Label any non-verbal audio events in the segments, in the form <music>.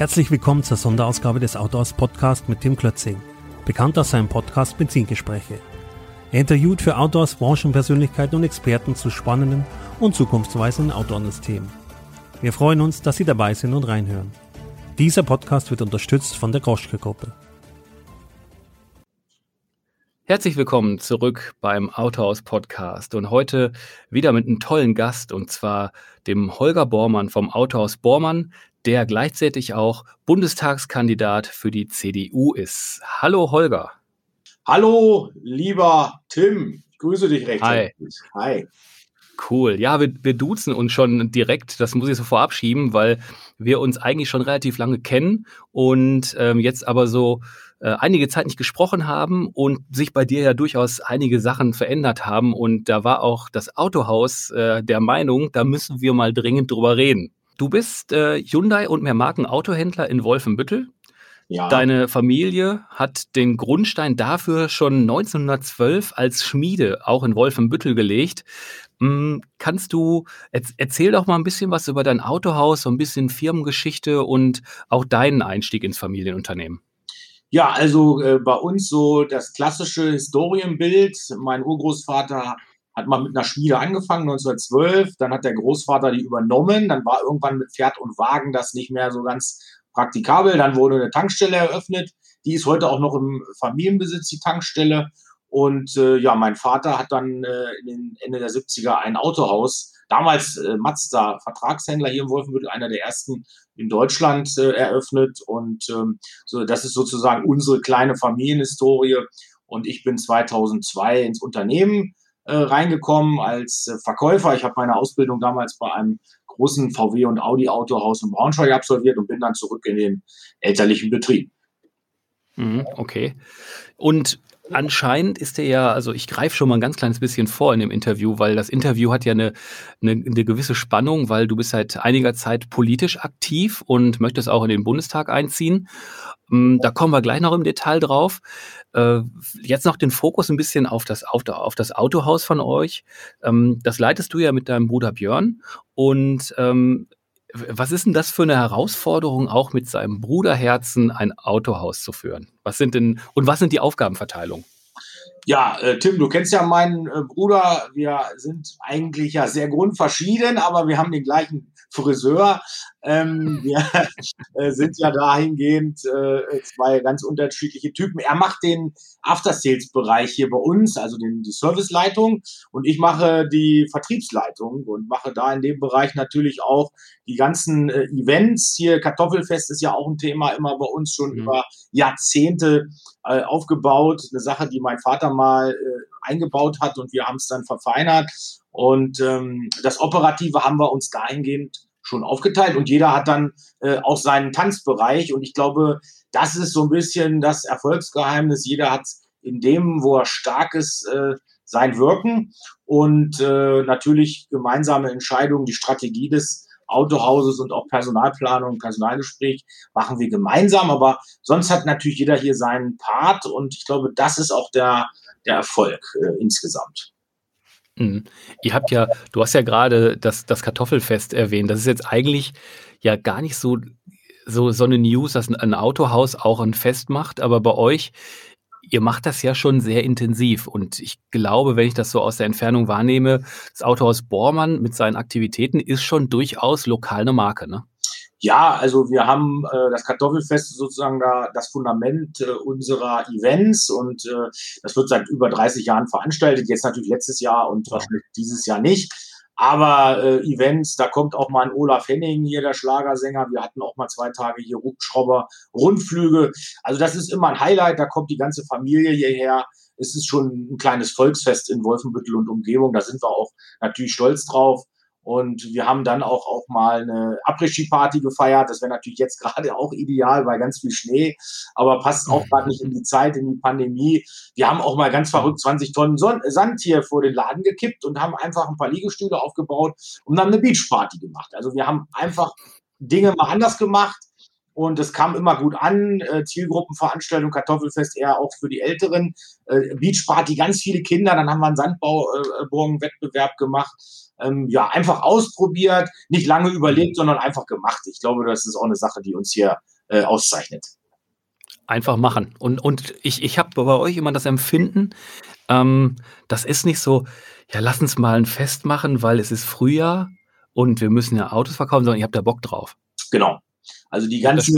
Herzlich willkommen zur Sonderausgabe des Autors Podcast mit Tim Klötzing, bekannt aus seinem Podcast Benzingespräche. Er interviewt für Outdoors Branchenpersönlichkeiten und Experten zu spannenden und zukunftsweisenden Outdoor-Themen. Wir freuen uns, dass Sie dabei sind und reinhören. Dieser Podcast wird unterstützt von der Groschke Gruppe. Herzlich willkommen zurück beim Autohaus Podcast und heute wieder mit einem tollen Gast und zwar dem Holger Bormann vom Autohaus Bormann, der gleichzeitig auch Bundestagskandidat für die CDU ist. Hallo Holger. Hallo, lieber Tim. Ich grüße dich recht Hi. herzlich. Hi. Cool. Ja, wir, wir duzen uns schon direkt. Das muss ich so vorab schieben, weil wir uns eigentlich schon relativ lange kennen und ähm, jetzt aber so äh, einige Zeit nicht gesprochen haben und sich bei dir ja durchaus einige Sachen verändert haben. Und da war auch das Autohaus äh, der Meinung, da müssen wir mal dringend drüber reden. Du bist äh, Hyundai und mehr Marken Autohändler in Wolfenbüttel. Ja. Deine Familie hat den Grundstein dafür schon 1912 als Schmiede auch in Wolfenbüttel gelegt. Hm, kannst du, erz- erzähl doch mal ein bisschen was über dein Autohaus, so ein bisschen Firmengeschichte und auch deinen Einstieg ins Familienunternehmen. Ja, also äh, bei uns so das klassische Historienbild. Mein Urgroßvater hat mal mit einer Schmiede angefangen, 1912. Dann hat der Großvater die übernommen. Dann war irgendwann mit Pferd und Wagen das nicht mehr so ganz praktikabel. Dann wurde eine Tankstelle eröffnet. Die ist heute auch noch im Familienbesitz, die Tankstelle. Und äh, ja, mein Vater hat dann äh, in den Ende der 70er ein Autohaus, damals äh, Mazda Vertragshändler hier im Wolfenbüttel, einer der ersten in Deutschland äh, eröffnet. Und ähm, so, das ist sozusagen unsere kleine Familienhistorie. Und ich bin 2002 ins Unternehmen äh, reingekommen als äh, Verkäufer. Ich habe meine Ausbildung damals bei einem großen VW und Audi Autohaus in Braunschweig absolviert und bin dann zurück in den elterlichen Betrieb. Mhm, okay. Und anscheinend ist er ja, also ich greife schon mal ein ganz kleines bisschen vor in dem Interview, weil das Interview hat ja eine, eine, eine gewisse Spannung, weil du bist seit einiger Zeit politisch aktiv und möchtest auch in den Bundestag einziehen. Mm, Da kommen wir gleich noch im Detail drauf. Äh, Jetzt noch den Fokus ein bisschen auf das, auf, das Autohaus von euch. Ähm, Das leitest du ja mit deinem Bruder Björn. Und ähm, was ist denn das für eine Herausforderung, auch mit seinem Bruderherzen ein Autohaus zu führen? Was sind denn und was sind die Aufgabenverteilungen? Ja, äh, Tim, du kennst ja meinen äh, Bruder. Wir sind eigentlich ja sehr grundverschieden, aber wir haben den gleichen Friseur. Ähm, <laughs> wir äh, sind ja dahingehend äh, zwei ganz unterschiedliche Typen. Er macht den After-Sales-Bereich hier bei uns, also den, die Serviceleitung, und ich mache die Vertriebsleitung und mache da in dem Bereich natürlich auch die ganzen äh, Events. Hier Kartoffelfest ist ja auch ein Thema immer bei uns schon Mhm. über Jahrzehnte äh, aufgebaut. Eine Sache, die mein Vater mal äh, eingebaut hat und wir haben es dann verfeinert. Und ähm, das Operative haben wir uns dahingehend schon aufgeteilt und jeder hat dann äh, auch seinen Tanzbereich. Und ich glaube, das ist so ein bisschen das Erfolgsgeheimnis. Jeder hat in dem, wo er stark ist, äh, sein Wirken und äh, natürlich gemeinsame Entscheidungen, die Strategie des Autohauses und auch Personalplanung, Personalgespräch machen wir gemeinsam, aber sonst hat natürlich jeder hier seinen Part und ich glaube, das ist auch der, der Erfolg äh, insgesamt. Mhm. Ihr habt ja, du hast ja gerade das, das Kartoffelfest erwähnt. Das ist jetzt eigentlich ja gar nicht so, so, so eine News, dass ein, ein Autohaus auch ein Fest macht, aber bei euch, ihr macht das ja schon sehr intensiv. Und ich glaube, wenn ich das so aus der Entfernung wahrnehme, das Autohaus Bormann mit seinen Aktivitäten ist schon durchaus lokal eine Marke, ne? Ja, also wir haben äh, das Kartoffelfest sozusagen da das Fundament äh, unserer Events und äh, das wird seit über 30 Jahren veranstaltet. Jetzt natürlich letztes Jahr und wahrscheinlich dieses Jahr nicht. Aber äh, Events, da kommt auch mal ein Olaf Henning hier, der Schlagersänger. Wir hatten auch mal zwei Tage hier Hubschrauber, Rundflüge. Also das ist immer ein Highlight. Da kommt die ganze Familie hierher. Es ist schon ein kleines Volksfest in Wolfenbüttel und Umgebung. Da sind wir auch natürlich stolz drauf. Und wir haben dann auch, auch mal eine Après-Ski-Party gefeiert. Das wäre natürlich jetzt <laughs> gerade auch ideal bei ganz viel Schnee, aber passt auch gerade nicht in die Zeit, in die Pandemie. Wir haben auch mal ganz verrückt 20 Tonnen Son Sand hier vor den Laden gekippt und haben einfach ein paar Liegestühle aufgebaut und dann eine Beach-Party gemacht. Also wir haben einfach Dinge mal anders gemacht und es kam immer gut an. Äh, Zielgruppenveranstaltung, Kartoffelfest eher auch für die Älteren. Äh, Beachparty, ganz viele Kinder. Dann haben wir einen Sandbauburgenwettbewerb gemacht. Ähm, ja, einfach ausprobiert, nicht lange überlegt, sondern einfach gemacht. Ich glaube, das ist auch eine Sache, die uns hier äh, auszeichnet. Einfach machen. Und, und ich, ich habe bei euch immer das Empfinden, ähm, das ist nicht so, ja, lass uns mal ein Fest machen, weil es ist Frühjahr und wir müssen ja Autos verkaufen, sondern ihr habt da Bock drauf. Genau. Also die ganze,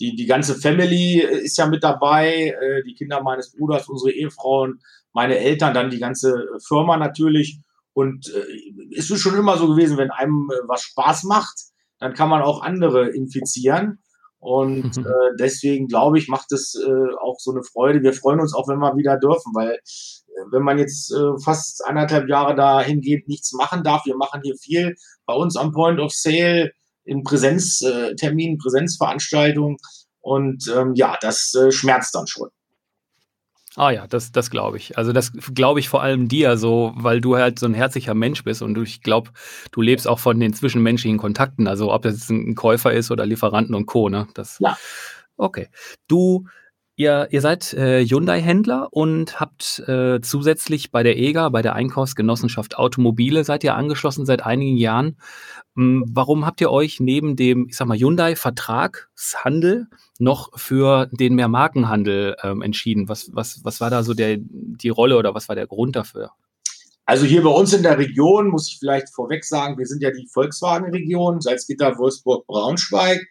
die, die ganze Family ist ja mit dabei, äh, die Kinder meines Bruders, unsere Ehefrauen, meine Eltern, dann die ganze Firma natürlich. Und äh, ist schon immer so gewesen, wenn einem äh, was Spaß macht, dann kann man auch andere infizieren. Und <laughs> äh, deswegen glaube ich, macht es äh, auch so eine Freude. Wir freuen uns auch, wenn wir wieder dürfen, weil äh, wenn man jetzt äh, fast anderthalb Jahre dahin geht, nichts machen darf, wir machen hier viel bei uns am Point of Sale in Präsenzterminen, äh, Präsenzveranstaltungen. Und ähm, ja, das äh, schmerzt dann schon. Ah ja, das, das glaube ich. Also das glaube ich vor allem dir so, weil du halt so ein herzlicher Mensch bist und ich glaube, du lebst auch von den zwischenmenschlichen Kontakten. Also ob das jetzt ein Käufer ist oder Lieferanten und Co. Ne? Das, ja. Okay. Du Ihr, ihr seid äh, Hyundai-Händler und habt äh, zusätzlich bei der EGA, bei der Einkaufsgenossenschaft Automobile, seid ihr angeschlossen seit einigen Jahren. Ähm, warum habt ihr euch neben dem, ich sag mal, Hyundai-Vertragshandel noch für den Mehrmarkenhandel ähm, entschieden? Was, was, was war da so der, die Rolle oder was war der Grund dafür? Also hier bei uns in der Region muss ich vielleicht vorweg sagen, wir sind ja die Volkswagen-Region, Salzgitter, Wolfsburg, Braunschweig.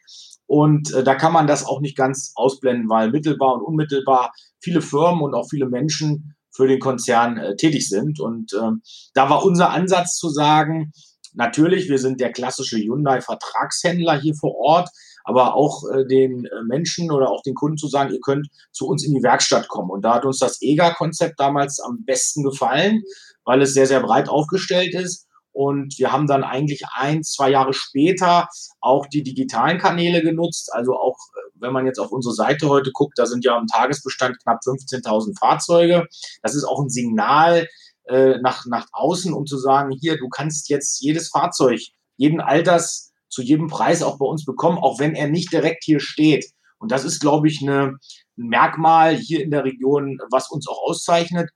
Und äh, da kann man das auch nicht ganz ausblenden, weil mittelbar und unmittelbar viele Firmen und auch viele Menschen für den Konzern äh, tätig sind. Und ähm, da war unser Ansatz zu sagen, natürlich, wir sind der klassische Hyundai-Vertragshändler hier vor Ort, aber auch äh, den äh, Menschen oder auch den Kunden zu sagen, ihr könnt zu uns in die Werkstatt kommen. Und da hat uns das EGA-Konzept damals am besten gefallen, weil es sehr, sehr breit aufgestellt ist und wir haben dann eigentlich ein, zwei Jahre später auch die digitalen Kanäle genutzt. Also auch, äh, wenn man jetzt auf unsere Seite heute guckt, da sind ja im Tagesbestand knapp 15.000 Fahrzeuge. Das ist auch ein Signal äh, nach, nach außen, um zu sagen, hier, du kannst jetzt jedes Fahrzeug, jeden Alters, zu jedem Preis auch bei uns bekommen, auch wenn er nicht direkt hier steht. Und das ist, glaube ich, eine, ein Merkmal hier in der Region, was uns auch auszeichnet.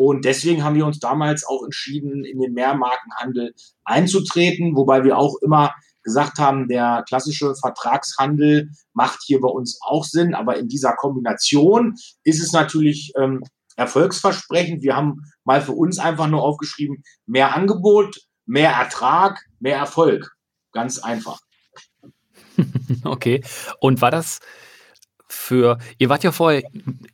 Und deswegen haben wir uns damals auch entschieden, in den Mehrmarkenhandel einzutreten, wobei wir auch immer gesagt haben, der klassische Vertragshandel macht hier bei uns auch Sinn, aber in dieser Kombination ist es natürlich ähm, erfolgsversprechend. Wir haben mal für uns einfach nur aufgeschrieben, mehr Angebot, mehr Ertrag, mehr Erfolg. Ganz einfach. <laughs> Okay. Und war das für, ihr wart ja vorher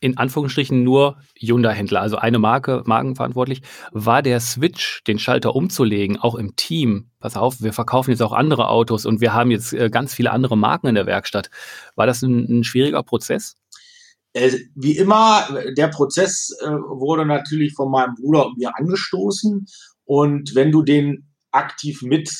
in Anführungsstrichen nur Hyundai-Händler, also eine Marke, markenverantwortlich. War der Switch, den Schalter umzulegen, auch im Team, pass auf, wir verkaufen jetzt auch andere Autos und wir haben jetzt äh, ganz viele andere Marken in der Werkstatt. War das ein, ein schwieriger Prozess? Äh, wie immer, der Prozess äh, wurde natürlich von meinem Bruder und mir angestoßen. Und wenn du den aktiv mit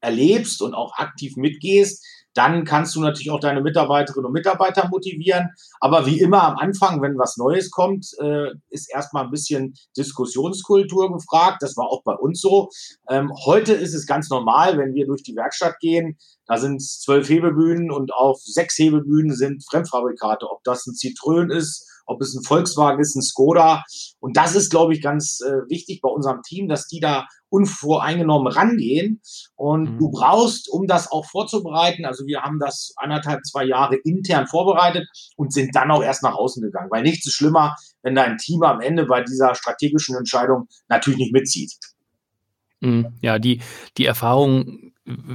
erlebst und auch aktiv mitgehst, dann kannst du natürlich auch deine Mitarbeiterinnen und Mitarbeiter motivieren. Aber wie immer am Anfang, wenn was Neues kommt, äh, ist erstmal ein bisschen Diskussionskultur gefragt. Das war auch bei uns so. Ähm, heute ist es ganz normal, wenn wir durch die Werkstatt gehen, da sind zwölf Hebebühnen und auf sechs Hebebühnen sind Fremdfabrikate. Ob das ein Citroën ist, ob es ein Volkswagen ist, ein Skoda. Und das ist, glaube ich, ganz äh, wichtig bei unserem Team, dass die da unvoreingenommen rangehen. Und mhm. du brauchst, um das auch vorzubereiten, also wir haben das anderthalb, zwei Jahre intern vorbereitet und sind dann auch erst nach außen gegangen. Weil nichts ist schlimmer, wenn dein Team am Ende bei dieser strategischen Entscheidung natürlich nicht mitzieht. Mhm. Ja, die, die Erfahrung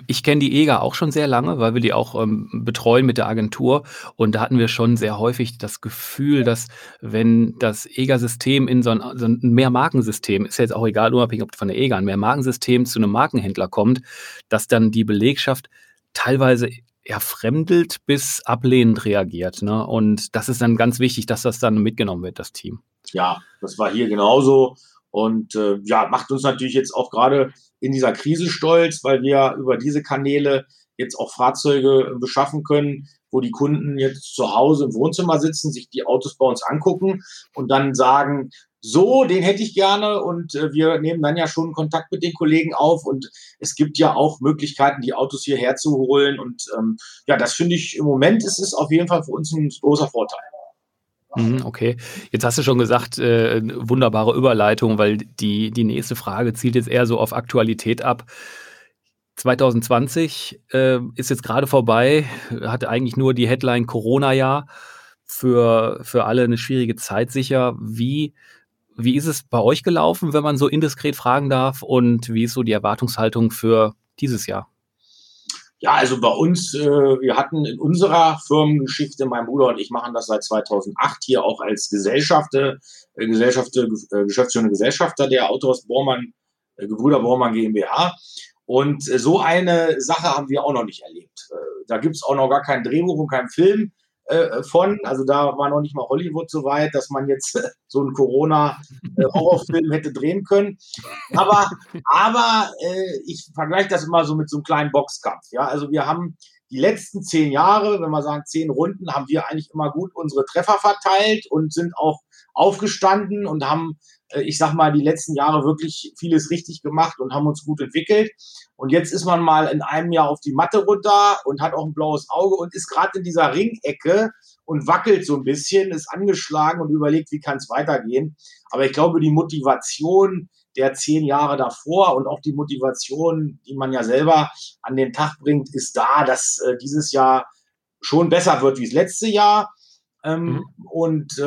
ich kenne die EGA auch schon sehr lange, weil wir die auch ähm, betreuen mit der Agentur. Und da hatten wir schon sehr häufig das Gefühl, dass wenn das EGA-System in so ein, so ein Mehrmarkensystem, ist ja jetzt auch egal, unabhängig ob von der EGA, ein Mehrmarkensystem zu einem Markenhändler kommt, dass dann die Belegschaft teilweise ja, fremdelt bis ablehnend reagiert. Ne? Und das ist dann ganz wichtig, dass das dann mitgenommen wird, das Team. Ja, das war hier genauso. Und äh, ja, macht uns natürlich jetzt auch gerade in dieser Krise stolz, weil wir über diese Kanäle jetzt auch Fahrzeuge beschaffen können, wo die Kunden jetzt zu Hause im Wohnzimmer sitzen, sich die Autos bei uns angucken und dann sagen, so, den hätte ich gerne. Und äh, wir nehmen dann ja schon Kontakt mit den Kollegen auf. Und es gibt ja auch Möglichkeiten, die Autos hierher zu holen. Und ähm, ja, das finde ich im Moment ist es auf jeden Fall für uns ein großer Vorteil. Mhm, okay, jetzt hast du schon gesagt, äh, wunderbare Überleitung, weil die, die nächste Frage zielt jetzt eher so auf Aktualität ab. 2020 äh, ist jetzt gerade vorbei, hatte eigentlich nur die Headline Corona-Jahr. Für, für alle eine schwierige Zeit sicher. Wie wie ist es bei euch gelaufen, wenn man so indiskret fragen darf? Und wie ist so die Erwartungshaltung für dieses Jahr? Ja, also bei uns, äh, wir hatten in unserer Firmengeschichte, mein Bruder und ich machen das seit 2008 hier auch als Gesellschafter, äh, Gesellschafter äh, Geschäftsführende Gesellschafter der Autors Bormann, äh, Gebrüder Bormann GmbH. Und äh, so eine Sache haben wir auch noch nicht erlebt. Äh, da gibt es auch noch gar kein Drehbuch und kein Film äh, von. Also da war noch nicht mal Hollywood so weit, dass man jetzt <laughs> so einen Corona-Horrorfilm hätte drehen können. Aber, aber äh, ich vergleiche das immer so mit so einem kleinen Boxkampf. Ja, also wir haben die letzten zehn Jahre, wenn wir sagen zehn Runden, haben wir eigentlich immer gut unsere Treffer verteilt und sind auch aufgestanden und haben äh, ich sag mal, die letzten Jahre wirklich vieles richtig gemacht und haben uns gut entwickelt. Und jetzt ist man mal in einem Jahr auf die Matte runter und hat auch ein blaues Auge und ist gerade in dieser Ringecke und wackelt so ein bisschen, ist angeschlagen und überlegt, wie kann es weitergehen. Aber ich glaube, die Motivation der zehn Jahre davor und auch die Motivation, die man ja selber an den Tag bringt, ist da, dass äh, dieses Jahr schon besser wird wie das letzte Jahr. Ähm, mhm. Und äh,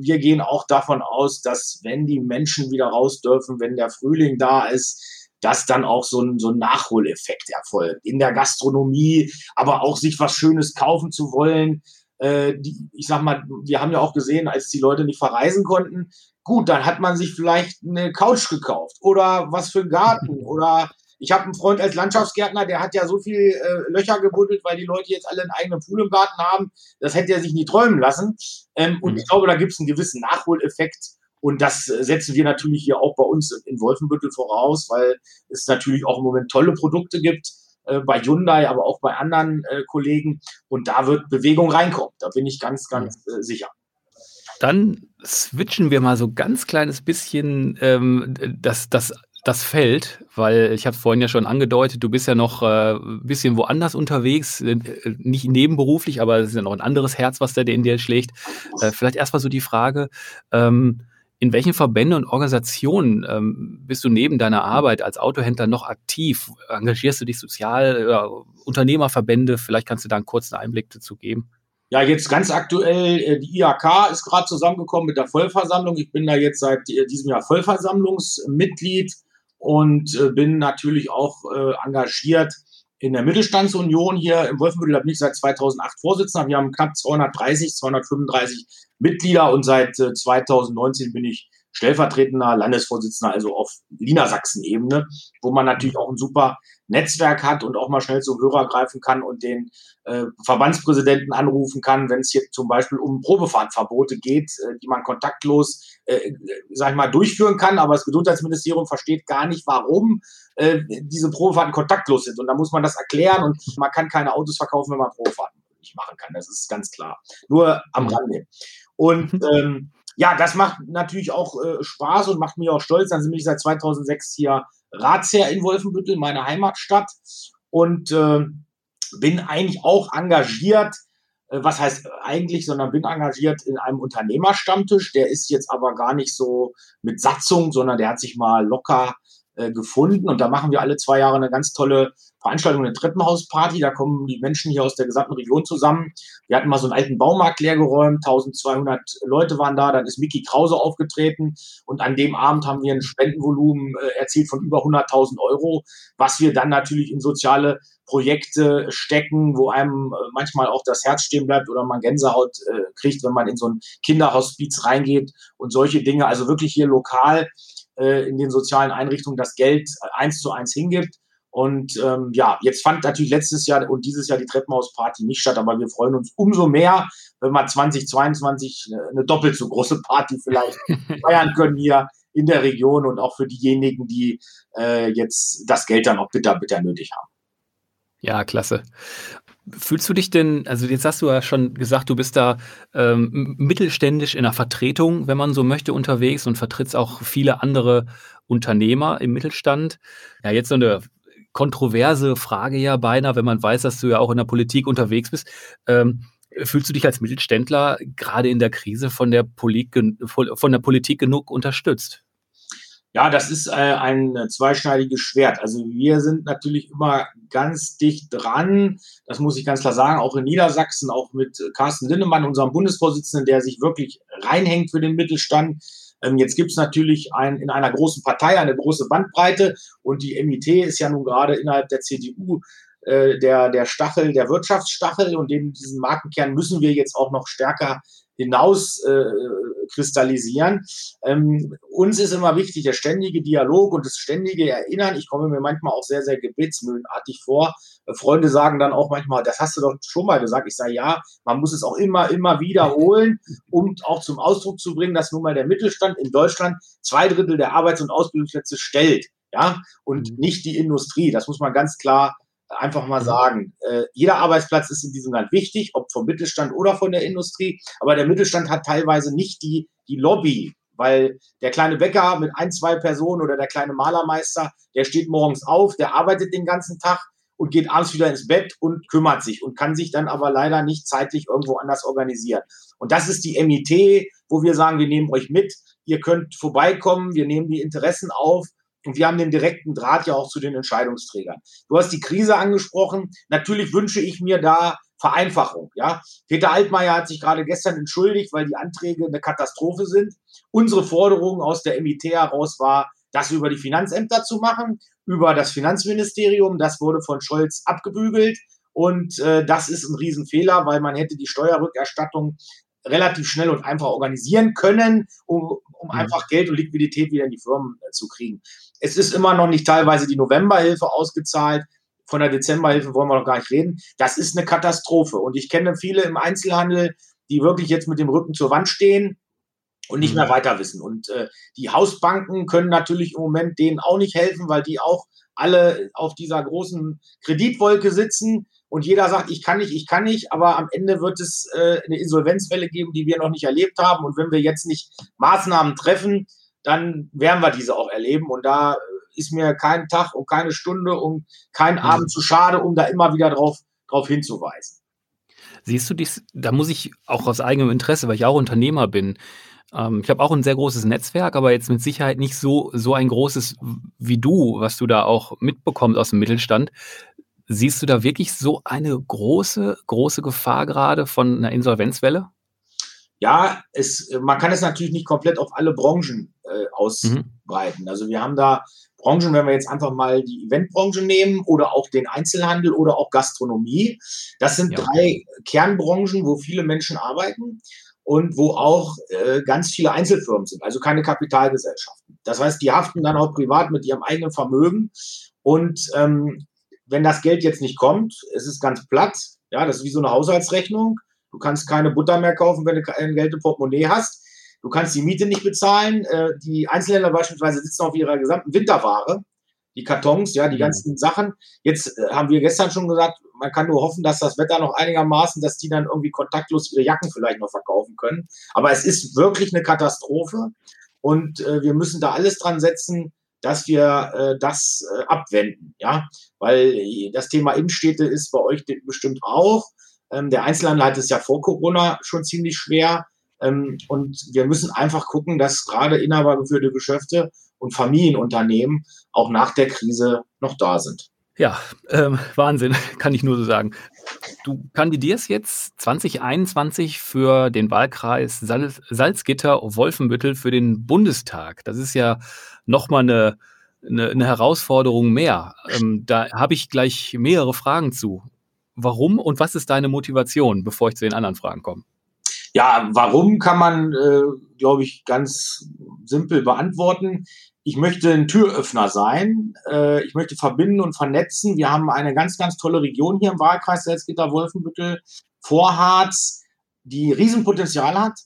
wir gehen auch davon aus, dass wenn die Menschen wieder raus dürfen, wenn der Frühling da ist, dass dann auch so ein, so ein Nachholeffekt erfolgt. In der Gastronomie, aber auch sich was Schönes kaufen zu wollen. Äh, die, ich sag mal, wir haben ja auch gesehen, als die Leute nicht verreisen konnten, gut, dann hat man sich vielleicht eine Couch gekauft oder was für einen Garten <laughs> oder ich habe einen Freund als Landschaftsgärtner, der hat ja so viel äh, Löcher gebuddelt, weil die Leute jetzt alle einen eigenen Pool im Garten haben. Das hätte er sich nie träumen lassen. Ähm, und mhm. ich glaube, da gibt es einen gewissen Nachholeffekt. Und das setzen wir natürlich hier auch bei uns in Wolfenbüttel voraus, weil es natürlich auch im Moment tolle Produkte gibt äh, bei Hyundai, aber auch bei anderen äh, Kollegen. Und da wird Bewegung reinkommen. Da bin ich ganz, ganz äh, sicher. Dann switchen wir mal so ganz kleines bisschen ähm, das, das das Feld, weil ich habe es vorhin ja schon angedeutet, du bist ja noch äh, ein bisschen woanders unterwegs, äh, nicht nebenberuflich, aber es ist ja noch ein anderes Herz, was da in dir schlägt. Äh, vielleicht erstmal so die Frage, ähm, in welchen Verbänden und Organisationen ähm, bist du neben deiner Arbeit als Autohändler noch aktiv? Engagierst du dich sozial, äh, Unternehmerverbände? Vielleicht kannst du da einen kurzen Einblick dazu geben. Ja, jetzt ganz aktuell, äh, die IHK ist gerade zusammengekommen mit der Vollversammlung. Ich bin da jetzt seit äh, diesem Jahr Vollversammlungsmitglied und äh, bin natürlich auch äh, engagiert in der Mittelstandsunion hier im Wolfenbüttel. Da bin ich seit 2008 Vorsitzender. Wir haben knapp 230, 235 Mitglieder und seit äh, 2019 bin ich stellvertretender Landesvorsitzender, also auf Wiener Sachsen-Ebene, wo man natürlich auch ein super Netzwerk hat und auch mal schnell zum Hörer greifen kann und den äh, Verbandspräsidenten anrufen kann, wenn es hier zum Beispiel um Probefahrtverbote geht, äh, die man kontaktlos, äh, sag ich mal, durchführen kann. Aber das Gesundheitsministerium versteht gar nicht, warum äh, diese Probefahrten kontaktlos sind. Und da muss man das erklären und man kann keine Autos verkaufen, wenn man Probefahrten nicht machen kann. Das ist ganz klar. Nur am Rande. Und <laughs> ähm, ja, das macht natürlich auch äh, Spaß und macht mich auch stolz. Dann bin ich seit 2006 hier Ratsherr in Wolfenbüttel, meine Heimatstadt. Und äh, bin eigentlich auch engagiert, äh, was heißt eigentlich, sondern bin engagiert in einem Unternehmerstammtisch. Der ist jetzt aber gar nicht so mit Satzung, sondern der hat sich mal locker äh, gefunden. Und da machen wir alle zwei Jahre eine ganz tolle Veranstaltung, eine Treppenhausparty. Da kommen die Menschen hier aus der gesamten Region zusammen. Wir hatten mal so einen alten Baumarkt leergeräumt, 1200 Leute waren da. Dann ist Mickey Krause aufgetreten und an dem Abend haben wir ein Spendenvolumen äh, erzielt von über 100.000 Euro, was wir dann natürlich in soziale Projekte stecken, wo einem äh, manchmal auch das Herz stehen bleibt oder man Gänsehaut äh, kriegt, wenn man in so ein Kinderhospiz reingeht und solche Dinge. Also wirklich hier lokal äh, in den sozialen Einrichtungen das Geld eins zu eins hingibt. Und ähm, ja, jetzt fand natürlich letztes Jahr und dieses Jahr die Treppenhausparty nicht statt, aber wir freuen uns umso mehr, wenn wir 2022 eine doppelt so große Party vielleicht <laughs> feiern können hier in der Region und auch für diejenigen, die äh, jetzt das Geld dann auch bitter, bitter nötig haben. Ja, klasse. Fühlst du dich denn, also jetzt hast du ja schon gesagt, du bist da ähm, mittelständisch in der Vertretung, wenn man so möchte, unterwegs und vertrittst auch viele andere Unternehmer im Mittelstand. Ja, jetzt so eine kontroverse Frage ja beinahe, wenn man weiß, dass du ja auch in der Politik unterwegs bist. Ähm, fühlst du dich als Mittelständler gerade in der Krise von der, Polit, von der Politik genug unterstützt? Ja, das ist äh, ein zweischneidiges Schwert. Also wir sind natürlich immer ganz dicht dran. Das muss ich ganz klar sagen. Auch in Niedersachsen, auch mit Carsten Lindemann, unserem Bundesvorsitzenden, der sich wirklich reinhängt für den Mittelstand. Ähm, jetzt gibt es natürlich ein, in einer großen Partei eine große Bandbreite und die MIT ist ja nun gerade innerhalb der CDU äh, der, der Stachel, der Wirtschaftsstachel und den, diesen Markenkern müssen wir jetzt auch noch stärker hinaus äh, kristallisieren. Ähm, uns ist immer wichtig der ständige Dialog und das ständige Erinnern. Ich komme mir manchmal auch sehr, sehr gebetsmühlenartig vor. Äh, Freunde sagen dann auch manchmal, das hast du doch schon mal gesagt. Ich sage, ja, man muss es auch immer, immer wiederholen, um auch zum Ausdruck zu bringen, dass nun mal der Mittelstand in Deutschland zwei Drittel der Arbeits- und Ausbildungsplätze stellt. Ja, und mhm. nicht die Industrie. Das muss man ganz klar einfach mal mhm. sagen, äh, jeder Arbeitsplatz ist in diesem Land wichtig, ob vom Mittelstand oder von der Industrie, aber der Mittelstand hat teilweise nicht die, die Lobby, weil der kleine Bäcker mit ein, zwei Personen oder der kleine Malermeister, der steht morgens auf, der arbeitet den ganzen Tag und geht abends wieder ins Bett und kümmert sich und kann sich dann aber leider nicht zeitlich irgendwo anders organisieren. Und das ist die MIT, wo wir sagen, wir nehmen euch mit, ihr könnt vorbeikommen, wir nehmen die Interessen auf und wir haben den direkten Draht ja auch zu den Entscheidungsträgern. Du hast die Krise angesprochen. Natürlich wünsche ich mir da Vereinfachung. Ja, Peter Altmaier hat sich gerade gestern entschuldigt, weil die Anträge eine Katastrophe sind. Unsere Forderung aus der MIT heraus war, das über die Finanzämter zu machen, über das Finanzministerium. Das wurde von Scholz abgebügelt. Und äh, das ist ein Riesenfehler, weil man hätte die Steuerrückerstattung relativ schnell und einfach organisieren können, um, um mhm. einfach Geld und Liquidität wieder in die Firmen äh, zu kriegen. Es ist immer noch nicht teilweise die Novemberhilfe ausgezahlt. Von der Dezemberhilfe wollen wir noch gar nicht reden. Das ist eine Katastrophe. Und ich kenne viele im Einzelhandel, die wirklich jetzt mit dem Rücken zur Wand stehen und nicht mehr mhm. weiter wissen. Und äh, die Hausbanken können natürlich im Moment denen auch nicht helfen, weil die auch alle auf dieser großen Kreditwolke sitzen und jeder sagt, ich kann nicht, ich kann nicht, aber am Ende wird es äh, eine Insolvenzwelle geben, die wir noch nicht erlebt haben. Und wenn wir jetzt nicht Maßnahmen treffen, dann werden wir diese auch erleben. Und da ist mir kein Tag und keine Stunde und kein mhm. Abend zu schade, um da immer wieder drauf, drauf hinzuweisen. Siehst du dich, da muss ich auch aus eigenem Interesse, weil ich auch Unternehmer bin, ähm, ich habe auch ein sehr großes Netzwerk, aber jetzt mit Sicherheit nicht so, so ein großes wie du, was du da auch mitbekommst aus dem Mittelstand. Siehst du da wirklich so eine große, große Gefahr gerade von einer Insolvenzwelle? Ja, es, man kann es natürlich nicht komplett auf alle Branchen äh, ausbreiten. Mhm. Also wir haben da Branchen, wenn wir jetzt einfach mal die Eventbranche nehmen oder auch den Einzelhandel oder auch Gastronomie. Das sind ja. drei Kernbranchen, wo viele Menschen arbeiten und wo auch äh, ganz viele Einzelfirmen sind, also keine Kapitalgesellschaften. Das heißt, die haften dann auch privat mit ihrem eigenen Vermögen und ähm, wenn das Geld jetzt nicht kommt, es ist ganz platt, ja, das ist wie so eine Haushaltsrechnung. Du kannst keine Butter mehr kaufen, wenn du kein Geld im Portemonnaie hast. Du kannst die Miete nicht bezahlen. Äh, die Einzelhändler beispielsweise sitzen auf ihrer gesamten Winterware die Kartons, ja, die ganzen Sachen. Jetzt äh, haben wir gestern schon gesagt, man kann nur hoffen, dass das Wetter noch einigermaßen, dass die dann irgendwie kontaktlos ihre Jacken vielleicht noch verkaufen können. Aber es ist wirklich eine Katastrophe und äh, wir müssen da alles dran setzen, dass wir äh, das äh, abwenden, ja, weil das Thema Innenstädte ist bei euch bestimmt auch. Ähm, der Einzelhandel hat es ja vor Corona schon ziemlich schwer. Ähm, und wir müssen einfach gucken, dass gerade inhabergeführte Geschäfte und Familienunternehmen auch nach der Krise noch da sind. Ja, ähm, Wahnsinn, <laughs> kann ich nur so sagen. Du kandidierst jetzt 2021 für den Wahlkreis Salz Salzgitter-Wolfenbüttel für den Bundestag. Das ist ja nochmal eine, eine, eine Herausforderung mehr. Ähm, da habe ich gleich mehrere Fragen zu. Warum und was ist deine Motivation, bevor ich zu den anderen Fragen komme? Ja, warum kann man, äh, glaube ich, ganz simpel beantworten. Ich möchte ein Türöffner sein. Äh, ich möchte verbinden und vernetzen. Wir haben eine ganz, ganz tolle Region hier im Wahlkreis Salzgitter-Wolfenbüttel, Vorharz, die Riesenpotenzial hat.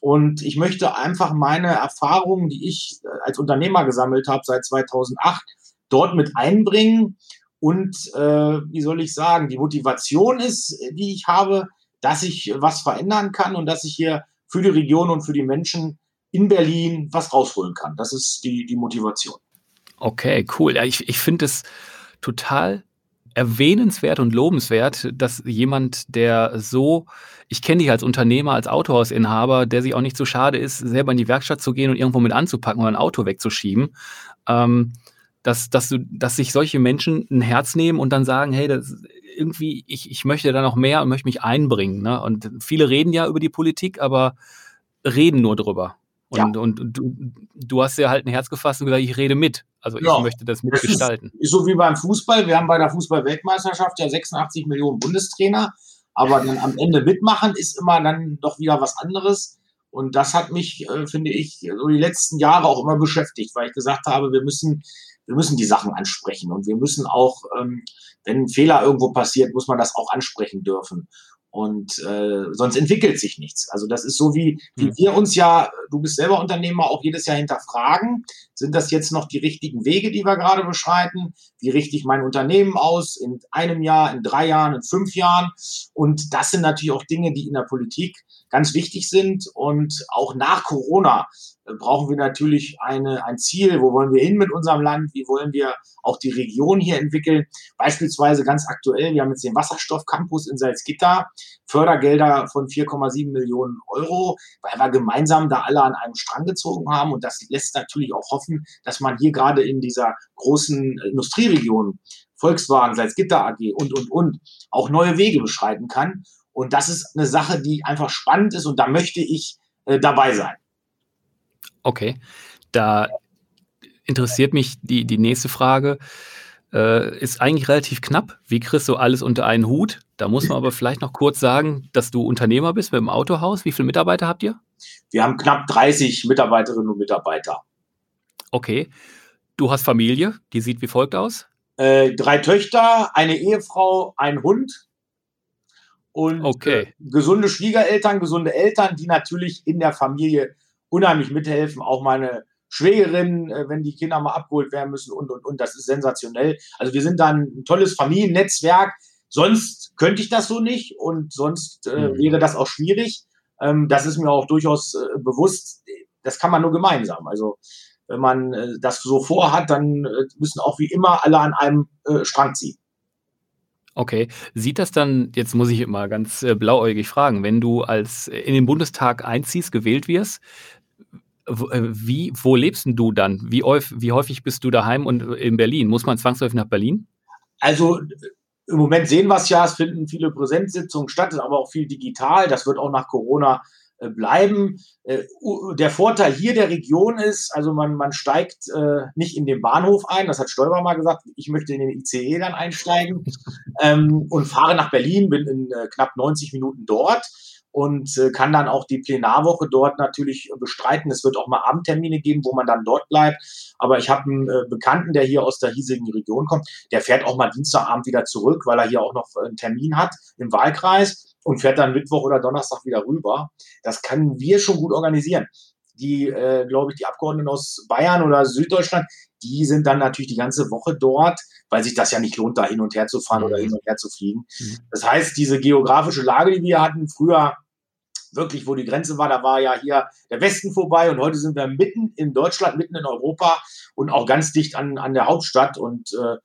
Und ich möchte einfach meine Erfahrungen, die ich äh, als Unternehmer gesammelt habe seit 2008, dort mit einbringen Und äh, wie soll ich sagen, die Motivation ist, die ich habe, dass ich was verändern kann und dass ich hier für die Region und für die Menschen in Berlin was rausholen kann. Das ist die, die Motivation. Okay, cool. Ich ich finde es total erwähnenswert und lobenswert, dass jemand, der so, ich kenne dich als Unternehmer, als Autohausinhaber, der sich auch nicht so schade ist, selber in die Werkstatt zu gehen und irgendwo mit anzupacken oder ein Auto wegzuschieben, ähm, dass, dass, du, dass sich solche Menschen ein Herz nehmen und dann sagen, hey, das, irgendwie, ich, ich möchte da noch mehr und möchte mich einbringen. Ne? Und viele reden ja über die Politik, aber reden nur drüber. Und, ja. und, und du, du, hast ja halt ein Herz gefasst und gesagt, ich rede mit. Also ich ja. möchte das mitgestalten. Das ist, so wie beim Fußball. Wir haben bei der Fußball-Weltmeisterschaft ja 86 Millionen Bundestrainer. Aber dann am Ende mitmachen ist immer dann doch wieder was anderes. Und das hat mich, äh, finde ich, so die letzten Jahre auch immer beschäftigt, weil ich gesagt habe, wir müssen, wir müssen die Sachen ansprechen und wir müssen auch, ähm, wenn ein Fehler irgendwo passiert, muss man das auch ansprechen dürfen. Und äh, sonst entwickelt sich nichts. Also das ist so wie, wie hm. wir uns ja, du bist selber Unternehmer, auch jedes Jahr hinterfragen, sind das jetzt noch die richtigen Wege, die wir gerade beschreiten? Wie richte ich mein Unternehmen aus in einem Jahr, in drei Jahren, in fünf Jahren? Und das sind natürlich auch Dinge, die in der Politik ganz wichtig sind. Und auch nach Corona brauchen wir natürlich eine, ein Ziel. Wo wollen wir hin mit unserem Land? Wie wollen wir auch die Region hier entwickeln? Beispielsweise ganz aktuell, wir haben jetzt den Wasserstoffcampus in Salzgitter, Fördergelder von 4,7 Millionen Euro, weil wir gemeinsam da alle an einem Strang gezogen haben. Und das lässt natürlich auch hoffen, dass man hier gerade in dieser großen Industrieregion Volkswagen, Salzgitter AG und, und, und auch neue Wege beschreiten kann. Und das ist eine Sache, die einfach spannend ist und da möchte ich äh, dabei sein. Okay, da interessiert mich die, die nächste Frage. Äh, ist eigentlich relativ knapp. Wie kriegst du alles unter einen Hut? Da muss man aber vielleicht noch kurz sagen, dass du Unternehmer bist mit dem Autohaus. Wie viele Mitarbeiter habt ihr? Wir haben knapp 30 Mitarbeiterinnen und Mitarbeiter. Okay. Du hast Familie, die sieht wie folgt aus? Äh, drei Töchter, eine Ehefrau, ein Hund und okay. äh, gesunde Schwiegereltern, gesunde Eltern, die natürlich in der Familie unheimlich mithelfen. Auch meine Schwägerin, äh, wenn die Kinder mal abgeholt werden müssen und, und, und. Das ist sensationell. Also wir sind dann ein tolles Familiennetzwerk. Sonst könnte ich das so nicht und sonst äh, mhm. wäre das auch schwierig. Ähm, das ist mir auch durchaus äh, bewusst. Das kann man nur gemeinsam. Also wenn man äh, das so vorhat, dann äh, müssen auch wie immer alle an einem äh, Strang ziehen. Okay. Sieht das dann, jetzt muss ich mal ganz blauäugig fragen, wenn du als in den Bundestag einziehst, gewählt wirst, wie, wo lebst du dann? Wie, wie häufig bist du daheim und in Berlin? Muss man zwangsläufig nach Berlin? Also im Moment sehen wir es ja, es finden viele Präsenzsitzungen statt, aber auch viel digital. Das wird auch nach Corona äh, bleiben. Äh, der Vorteil hier der Region ist, also man, man steigt äh, nicht in den Bahnhof ein, das hat Stoiber mal gesagt, ich möchte in den ICE dann einsteigen <laughs> ähm, und fahre nach Berlin, bin in äh, knapp 90 Minuten dort und äh, kann dann auch die Plenarwoche dort natürlich bestreiten. Es wird auch mal Abendtermine geben, wo man dann dort bleibt. Aber ich habe einen äh, Bekannten, der hier aus der hiesigen Region kommt, der fährt auch mal Dienstagabend wieder zurück, weil er hier auch noch einen Termin hat im Wahlkreis und fährt dann Mittwoch oder Donnerstag wieder rüber. Das können wir schon gut organisieren. Die, äh, glaube ich, die Abgeordneten aus Bayern oder Süddeutschland, die sind dann natürlich die ganze Woche dort, weil sich das ja nicht lohnt, da hin und her zu fahren mhm. oder hin und her zu fliegen. Mhm. Das heißt, diese geografische Lage, die wir hatten früher, wirklich, wo die Grenze war, da war ja hier der Westen vorbei und heute sind wir mitten in Deutschland, mitten in Europa und auch ganz dicht an, an der Hauptstadt und äh,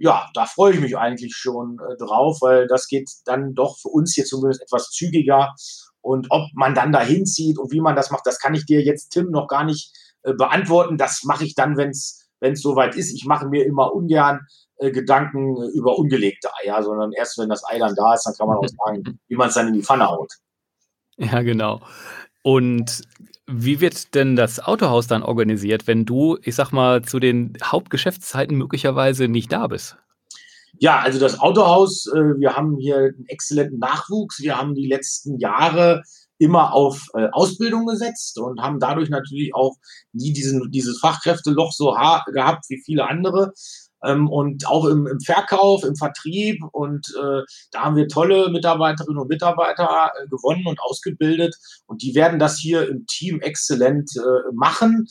ja, da freue ich mich eigentlich schon äh, drauf, weil das geht dann doch für uns hier zumindest etwas zügiger. Und ob man dann da hinzieht und wie man das macht, das kann ich dir jetzt, Tim, noch gar nicht äh, beantworten. Das mache ich dann, wenn es soweit ist. Ich mache mir immer ungern äh, Gedanken über ungelegte Eier, sondern erst wenn das Ei dann da ist, dann kann man auch <laughs> sagen, wie man es dann in die Pfanne haut. Ja, genau. Und wie wird denn das Autohaus dann organisiert, wenn du, ich sag mal, zu den Hauptgeschäftszeiten möglicherweise nicht da bist? Ja, also das Autohaus, äh, wir haben hier einen exzellenten Nachwuchs. Wir haben die letzten Jahre immer auf äh, Ausbildung gesetzt und haben dadurch natürlich auch nie diesen, dieses Fachkräfteloch so gehabt wie viele andere ähm, und auch im, im, Verkauf, im Vertrieb. Und äh, da haben wir tolle Mitarbeiterinnen und Mitarbeiter äh, gewonnen und ausgebildet. Und die werden das hier im Team exzellent äh, machen.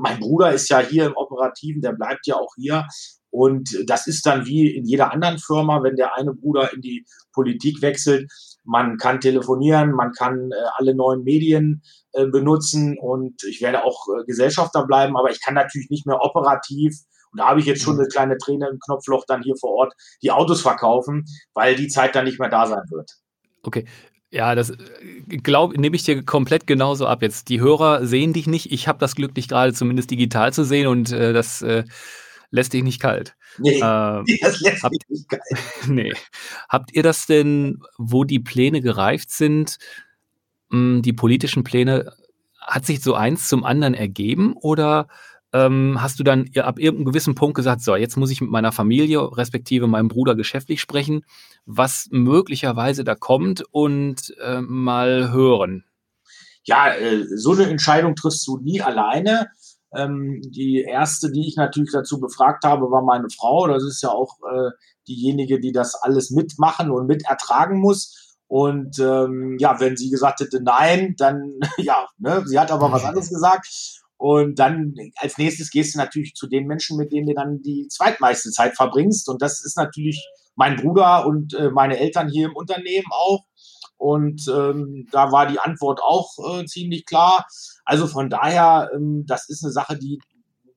Mein Bruder ist ja hier im Operativen, der bleibt ja auch hier. Und das ist dann wie in jeder anderen Firma, wenn der eine Bruder in die Politik wechselt. Man kann telefonieren, man kann äh, alle neuen Medien äh, benutzen und ich werde auch äh, Gesellschafter bleiben, aber ich kann natürlich nicht mehr operativ und da habe ich jetzt schon eine kleine Träne im Knopfloch dann hier vor Ort die Autos verkaufen, weil die Zeit dann nicht mehr da sein wird. Okay. Ja, das glaube nehme ich dir komplett genauso ab. Jetzt die Hörer sehen dich nicht. Ich habe das Glück, dich gerade zumindest digital zu sehen und äh, das äh, lässt dich nicht kalt. Nee, äh, <laughs> das lässt habt, mich nicht kalt. <laughs> nee. Habt ihr das denn, wo die Pläne gereift sind, hm, die politischen Pläne, hat sich so eins zum anderen ergeben oder ähm, hast du dann ab irgendeinem gewissen Punkt gesagt, so, jetzt muss ich mit meiner Familie, respektive meinem Bruder geschäftlich sprechen, was möglicherweise da kommt und äh, mal hören? Ja, äh, so eine Entscheidung triffst du nie alleine. Ähm, die erste, die ich natürlich dazu befragt habe, war meine Frau. Das ist ja auch äh, diejenige, die das alles mitmachen und mitertragen muss. Und ähm, ja, wenn sie gesagt hätte nein, dann <laughs> ja, ne, sie hat aber was anderes gesagt. Und dann als nächstes gehst du natürlich zu den Menschen, mit denen du dann die zweitmeiste Zeit verbringst. Und das ist natürlich mein Bruder und äh, meine Eltern hier im Unternehmen auch. Und ähm, da war die Antwort auch äh, ziemlich klar. Also von daher, ähm, das ist eine Sache, die,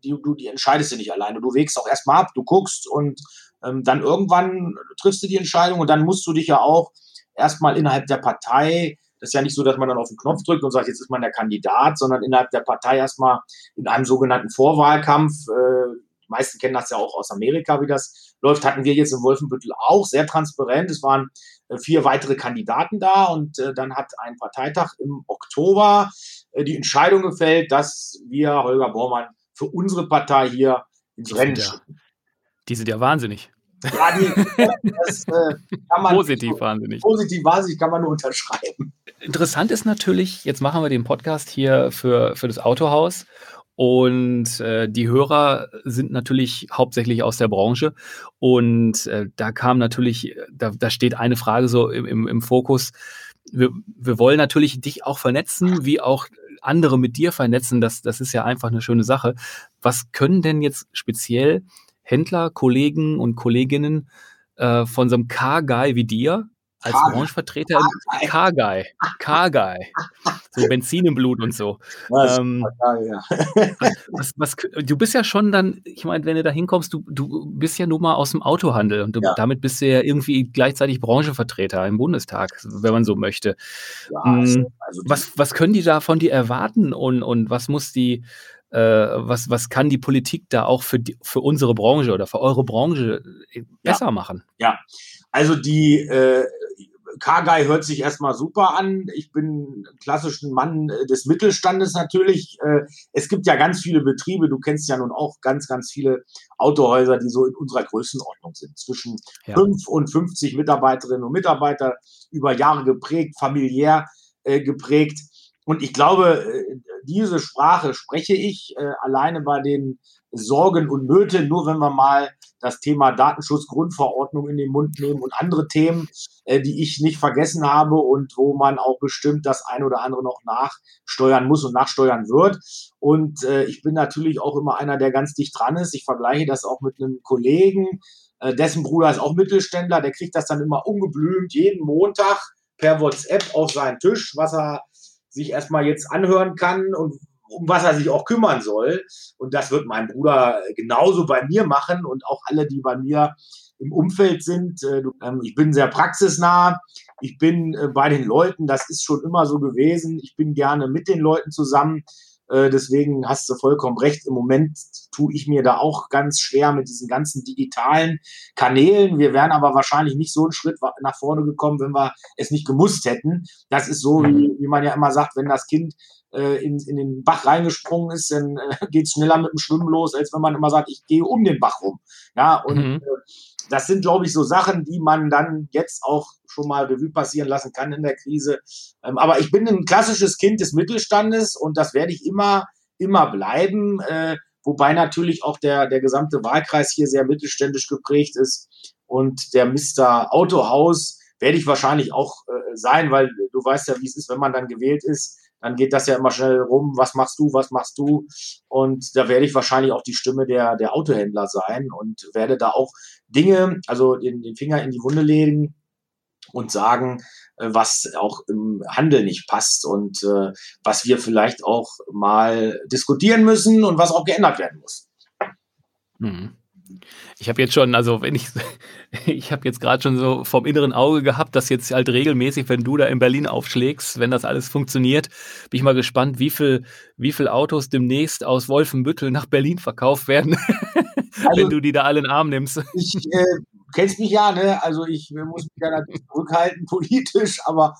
die du die entscheidest du nicht alleine. Du wägst auch erstmal ab, du guckst und ähm, dann irgendwann triffst du die Entscheidung und dann musst du dich ja auch erstmal innerhalb der Partei das ist ja nicht so, dass man dann auf den Knopf drückt und sagt, jetzt ist man der Kandidat, sondern innerhalb der Partei erstmal in einem sogenannten Vorwahlkampf. Äh, meisten kennen das ja auch aus Amerika, wie das läuft. Hatten wir jetzt in Wolfenbüttel auch sehr transparent. Es waren äh, vier weitere Kandidaten da und äh, dann hat ein Parteitag im Oktober die Entscheidung gefällt, dass wir Holger Bormann für unsere Partei hier ins Rennen schicken. Die sind ja wahnsinnig. Ja, die, <laughs> das äh, kann man positiv wahnsinnig. Positiv wahnsinnig kann man nur unterschreiben. Interessant ist natürlich, jetzt machen wir den Podcast hier für, für das Autohaus und äh, die Hörer sind natürlich hauptsächlich aus der Branche. Und äh, da kam natürlich, da, da steht eine Frage so im, im, im Fokus. Wir, wir wollen natürlich dich auch vernetzen, wie auch andere mit dir vernetzen. Das, das ist ja einfach eine schöne Sache. Was können denn jetzt speziell Händler, Kollegen und Kolleginnen äh, von so einem Car-Guy wie dir als Branchenvertreter im Car-Guy. Car-Guy. So Benzin im Blut und so. Ähm, was, was, du bist ja schon dann, ich meine, wenn du da hinkommst, du, du bist ja nun mal aus dem Autohandel und du, ja. damit bist du ja irgendwie gleichzeitig Branchenvertreter im Bundestag, wenn man so möchte. Ja, hm, also, also was, was können die da von dir erwarten und, und was muss die äh, was, was kann die Politik da auch für, die, für unsere Branche oder für eure Branche äh, besser ja. machen? Ja, also die äh, Carguy hört sich erstmal super an. Ich bin ein klassischen Mann äh, des Mittelstandes natürlich. Äh, es gibt ja ganz viele Betriebe, du kennst ja nun auch ganz, ganz viele Autohäuser, die so in unserer Größenordnung sind. Zwischen ja. 5 und 50 Mitarbeiterinnen und Mitarbeiter, über Jahre geprägt, familiär geprägt. Und ich glaube, äh, diese Sprache spreche ich äh, alleine bei den Sorgen und Nöten, nur wenn wir mal das Thema Datenschutzgrundverordnung in den Mund nehmen und andere Themen, äh, die ich nicht vergessen habe und wo man auch bestimmt das eine oder andere noch nachsteuern muss und nachsteuern wird. Und äh, ich bin natürlich auch immer einer, der ganz dicht dran ist. Ich vergleiche das auch mit einem Kollegen, äh, dessen Bruder ist auch Mittelständler, der kriegt das dann immer ungeblümt jeden Montag per WhatsApp auf seinen Tisch, was er sich erstmal jetzt anhören kann und um was er sich auch kümmern soll. Und das wird mein Bruder genauso bei mir machen und auch alle, die bei mir im Umfeld sind. Äh, ähm, ich bin sehr praxisnah. Ich bin äh, bei den Leuten. Das ist schon immer so gewesen. Ich bin gerne mit den Leuten zusammen. Äh, deswegen hast du vollkommen recht. Im Moment tue ich mir da auch ganz schwer mit diesen ganzen digitalen Kanälen. Wir wären aber wahrscheinlich nicht so einen Schritt nach vorne gekommen, wenn wir es nicht gemusst hätten. Das ist so, wie, mhm. wie man ja immer sagt, wenn das Kind äh, in, in den Bach reingesprungen ist, dann äh, geht es schneller mit dem Schwimmen los, als wenn man immer sagt, ich gehe um den Bach rum. Ja, und mhm. äh, das sind, glaube ich, so Sachen, die man dann jetzt auch schon mal Revue passieren lassen kann in der Krise. Ähm, aber ich bin ein klassisches Kind des Mittelstandes und das werde ich immer, immer bleiben. Äh, wobei natürlich auch der, der gesamte Wahlkreis hier sehr mittelständisch geprägt ist. Und der Mr. Autohaus werde ich wahrscheinlich auch äh, sein, weil du weißt ja, wie es ist, wenn man dann gewählt ist dann geht das ja immer schnell rum, was machst du, was machst du? Und da werde ich wahrscheinlich auch die Stimme der, der Autohändler sein und werde da auch Dinge, also den, den Finger in die Wunde legen und sagen, äh, was auch im Handel nicht passt und äh, was wir vielleicht auch mal diskutieren müssen und was auch geändert werden muss. Mhm. Ich habe jetzt schon, also wenn ich, <laughs> ich habe jetzt gerade schon so vom inneren Auge gehabt, dass jetzt halt regelmäßig, wenn du da in Berlin aufschlägst, wenn das alles funktioniert, bin ich mal gespannt, wie viel, wie viel Autos demnächst aus Wolfenbüttel nach Berlin verkauft werden, <laughs> also, wenn du die da alle in den Arm nimmst. Ich äh, kennst mich ja, ne? Also ich muss mich ja natürlich zurückhalten <laughs> politisch, aber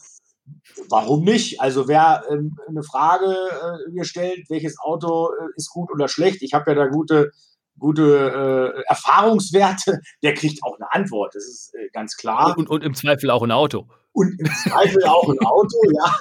warum nicht? Also wer ähm, eine Frage äh, mir stellt, welches Auto äh, ist gut oder schlecht, ich habe ja da gute gute äh, Erfahrungswerte, der kriegt auch eine Antwort. Das ist äh, ganz klar. Und, und, im Zweifel auch ein Auto. Und im Zweifel auch ein Auto, <laughs> ja.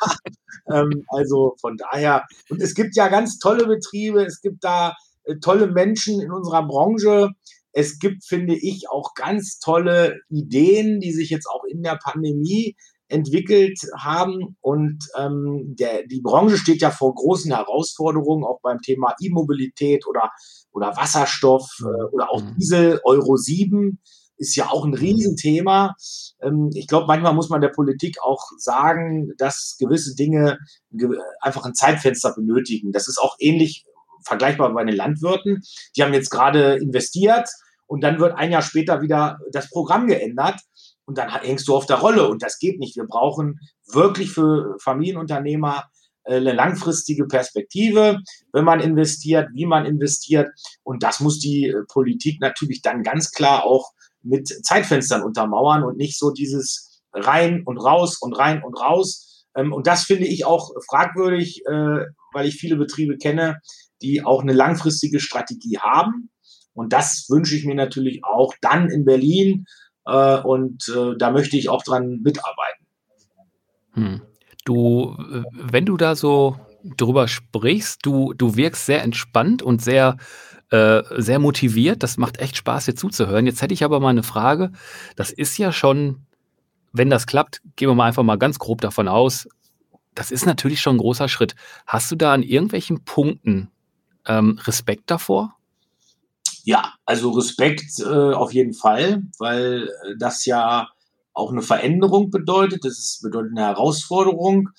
Ähm, also von daher. Und es gibt ja ganz tolle Betriebe, es gibt da äh, tolle Menschen in unserer Branche. Es gibt, finde ich, auch ganz tolle Ideen, die sich jetzt auch in der Pandemie entwickelt haben. Und ähm, der, die Branche steht ja vor großen Herausforderungen, auch beim Thema E-Mobilität oder, oder Wasserstoff äh, oder auch mhm. Diesel, Euro 7 ist ja auch ein Riesenthema. Ähm, ich glaube, manchmal muss man der Politik auch sagen, dass gewisse Dinge einfach ein Zeitfenster benötigen. Das ist auch ähnlich vergleichbar bei den Landwirten. Die haben jetzt gerade investiert und dann wird ein Jahr später wieder das Programm geändert und dann hängst du auf der Rolle und das geht nicht. Wir brauchen wirklich für Familienunternehmer eine langfristige Perspektive, wenn man investiert, wie man investiert. Und das muss die äh, Politik natürlich dann ganz klar auch mit Zeitfenstern untermauern und nicht so dieses rein und raus und rein und raus. Ähm, und das finde ich auch fragwürdig, äh, weil ich viele Betriebe kenne, die auch eine langfristige Strategie haben. Und das wünsche ich mir natürlich auch dann in Berlin äh, und äh, da möchte ich auch dran mitarbeiten. Hm. Du, wenn du da so drüber sprichst, du, du wirkst sehr entspannt und sehr, äh, sehr motiviert. Das macht echt Spaß, dir zuzuhören. Jetzt hätte ich aber mal eine Frage. Das ist ja schon, wenn das klappt, gehen wir mal einfach mal ganz grob davon aus. Das ist natürlich schon ein großer Schritt. Hast du da an irgendwelchen Punkten ähm, Respekt davor? Ja, also Respekt äh, auf jeden Fall, weil äh, das ja auch eine Veränderung bedeutet. Das ist, bedeutet eine Herausforderung.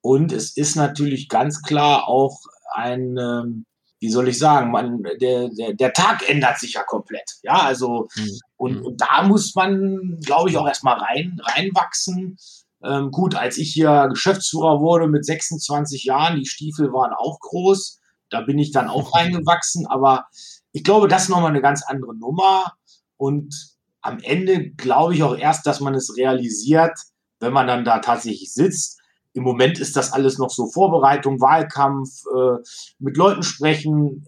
Und es ist natürlich ganz klar auch ein, ähm, wie soll ich sagen, man, der, der, der Tag ändert sich ja komplett. Ja, also, mhm. und, und da muss man, glaube ich, auch erstmal rein, reinwachsen. Ähm, gut, als ich hier Geschäftsführer wurde mit 26 Jahren, die Stiefel waren auch groß. Da bin ich dann auch <laughs> reingewachsen, aber ich glaube, das ist nochmal eine ganz andere Nummer. Und am Ende glaube ich auch erst, dass man es realisiert, wenn man dann da tatsächlich sitzt. Im Moment ist das alles noch so Vorbereitung, Wahlkampf, äh, mit Leuten sprechen.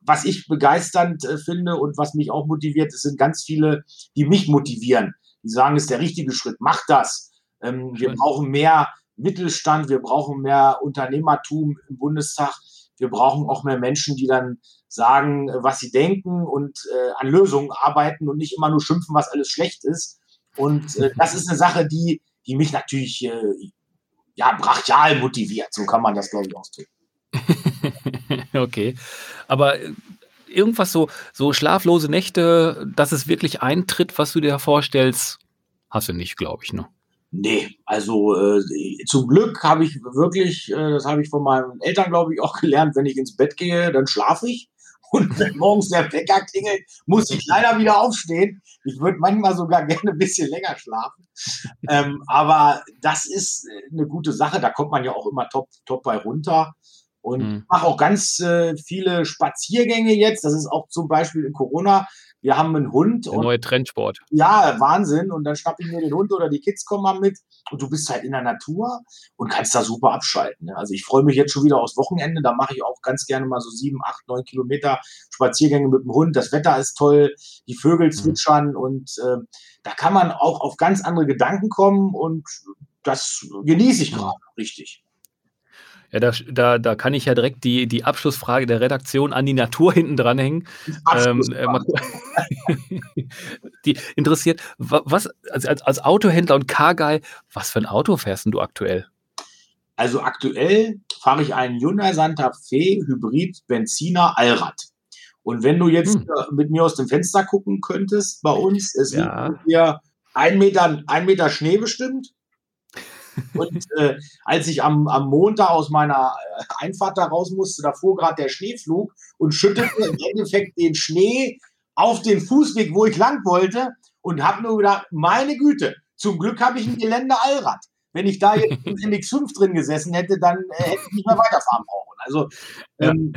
Was ich begeisternd äh, finde und was mich auch motiviert, es sind ganz viele, die mich motivieren. Die sagen, es ist der richtige Schritt, mach das. Ähm, wir brauchen mehr Mittelstand, wir brauchen mehr Unternehmertum im Bundestag. Wir brauchen auch mehr Menschen, die dann sagen, was sie denken und äh, an Lösungen arbeiten und nicht immer nur schimpfen, was alles schlecht ist. Und äh, das ist eine Sache, die, die mich natürlich äh, ja, brachial motiviert. So kann man das, glaube ich, ausdrücken. <laughs> okay. Aber äh, irgendwas so, so schlaflose Nächte, dass es wirklich eintritt, was du dir vorstellst, hast du nicht, glaube ich, ne? Nee, also äh, zum Glück habe ich wirklich, äh, das habe ich von meinen Eltern, glaube ich, auch gelernt, wenn ich ins Bett gehe, dann schlafe ich. Und wenn morgens der Wecker klingelt, muss ich leider wieder aufstehen. Ich würde manchmal sogar gerne ein bisschen länger schlafen. Ähm, aber das ist eine gute Sache. Da kommt man ja auch immer top, top bei runter. Und mhm. mache auch ganz äh, viele Spaziergänge jetzt. Das ist auch zum Beispiel in Corona wir haben einen Hund. Der neue Trendsport. Ja, Wahnsinn. Und dann schnapp ich mir den Hund oder die Kids kommen mal mit und du bist halt in der Natur und kannst da super abschalten. Ne? Also ich freue mich jetzt schon wieder aufs Wochenende. Da mache ich auch ganz gerne mal so sieben, acht, neun Kilometer Spaziergänge mit dem Hund. Das Wetter ist toll, die Vögel mhm. zwitschern mhm. und äh, da kann man auch auf ganz andere Gedanken kommen und das genieße ich gerade richtig. Ja, da, da, da kann ich ja direkt die, die Abschlussfrage der Redaktion an die Natur hinten dranhängen. Ähm, äh, <laughs> die interessiert, was als, als Autohändler und Car-Guy, was für ein Auto fährst du aktuell? Also aktuell fahre ich einen Hyundai Santa Fe Hybrid Benziner Allrad. Und wenn du jetzt hm. Mit mir aus dem Fenster gucken könntest bei uns, es ja. liegt hier ein Meter, ein Meter Schnee bestimmt. Und äh, als ich am, am Montag aus meiner äh, Einfahrt da raus musste, da fuhr gerade der Schneeflug und schüttete im Endeffekt den Schnee auf den Fußweg, wo ich lang wollte und habe nur gedacht, meine Güte, zum Glück habe ich ein Gelände Allrad. Wenn ich da jetzt im MX5 drin gesessen hätte, dann äh, hätte ich nicht mehr weiterfahren brauchen. Also, ähm,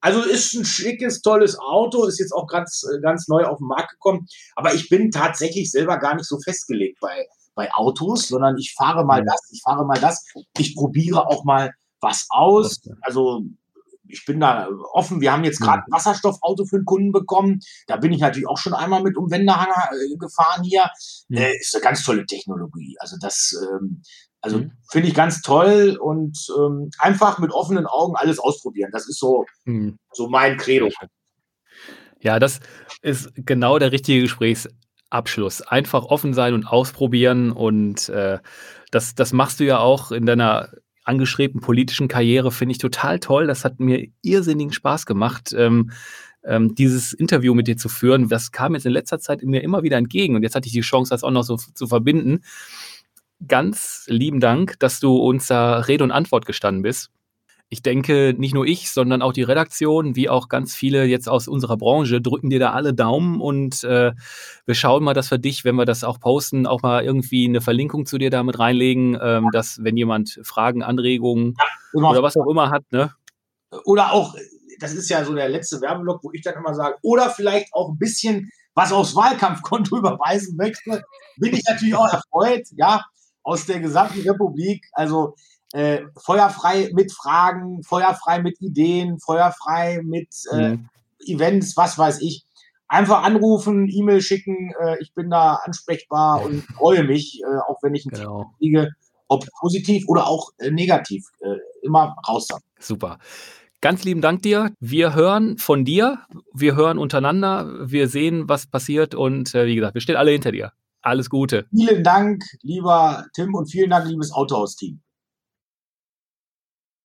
also ist ein schickes, tolles Auto, ist jetzt auch ganz, äh, ganz neu auf den Markt gekommen. Aber ich bin tatsächlich selber gar nicht so festgelegt bei, bei Autos, sondern ich fahre mal das, ich fahre mal das. Ich probiere auch mal was aus. Also ich bin da offen. Wir haben jetzt gerade ein Wasserstoffauto für einen Kunden bekommen. Da bin ich natürlich auch schon einmal mit um Wendehanger äh, gefahren hier. Mhm. Äh, ist eine ganz tolle Technologie. Also das, ähm, also mhm. finde ich ganz toll und ähm, einfach mit offenen Augen alles ausprobieren. Das ist so, mhm. so mein Credo. Ja, das ist genau der richtige Gesprächsabschluss. Einfach offen sein und ausprobieren und äh, das, das machst du ja auch in deiner angestrebten politischen Karriere finde ich total toll. Das hat mir irrsinnigen Spaß gemacht. Ähm, ähm, dieses Interview mit dir zu führen, das kam jetzt in letzter Zeit mir immer wieder entgegen und jetzt hatte ich die Chance, das auch noch so zu verbinden. Ganz lieben Dank, dass du uns da Rede und Antwort gestanden bist ich denke, nicht nur ich, sondern auch die Redaktion, wie auch ganz viele jetzt aus unserer Branche, drücken dir da alle Daumen und äh, wir schauen mal, dass wir dich, wenn wir das auch posten, auch mal irgendwie eine Verlinkung zu dir damit reinlegen, ähm, dass wenn jemand Fragen, Anregungen ja, oder was auch immer hat, ne? Oder auch, das ist ja so der letzte Werbeblock, wo ich dann immer sage, oder vielleicht auch ein bisschen was aufs Wahlkampfkonto <laughs> überweisen möchte, bin ich natürlich auch erfreut, ja, aus der gesamten Republik. Also äh, feuerfrei mit Fragen, feuerfrei mit Ideen, feuerfrei mit äh, mhm. Events, was weiß ich. Einfach anrufen, E-Mail schicken, äh, ich bin da ansprechbar und <laughs> freue mich, äh, auch wenn ich ein genau. kriege, ob positiv oder auch äh, negativ, äh, immer raus. Super. Ganz lieben Dank dir. Wir hören von dir, wir hören untereinander, wir sehen, was passiert und wie gesagt, wir stehen alle hinter dir. Alles Gute. Vielen Dank, lieber Tim, und vielen Dank, liebes Autohaus-Team.